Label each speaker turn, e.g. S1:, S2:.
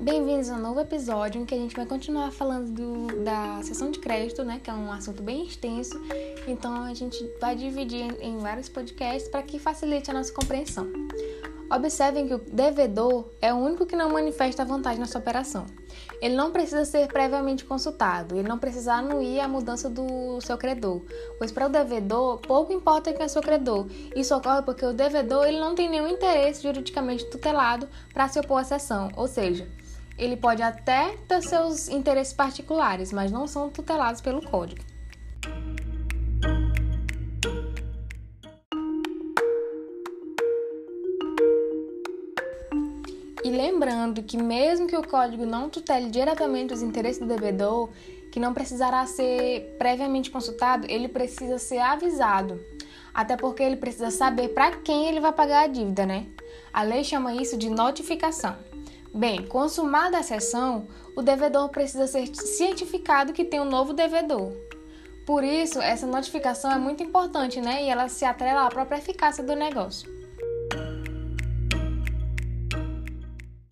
S1: Bem-vindos a um novo episódio em que a gente vai continuar falando do, da sessão de crédito, né, que é um assunto bem extenso. Então a gente vai dividir em, em vários podcasts para que facilite a nossa compreensão. Observem que o devedor é o único que não manifesta vontade nessa operação. Ele não precisa ser previamente consultado, ele não precisa anuir a mudança do seu credor, pois para o devedor pouco importa quem é seu credor. Isso ocorre porque o devedor ele não tem nenhum interesse juridicamente tutelado para se opor à sessão, ou seja, ele pode até ter seus interesses particulares, mas não são tutelados pelo código. E lembrando que, mesmo que o código não tutele diretamente os interesses do devedor, que não precisará ser previamente consultado, ele precisa ser avisado. Até porque ele precisa saber para quem ele vai pagar a dívida, né? A lei chama isso de notificação. Bem, consumada a sessão, o devedor precisa ser cientificado que tem um novo devedor. Por isso, essa notificação é muito importante, né? E ela se atrela à própria eficácia do negócio.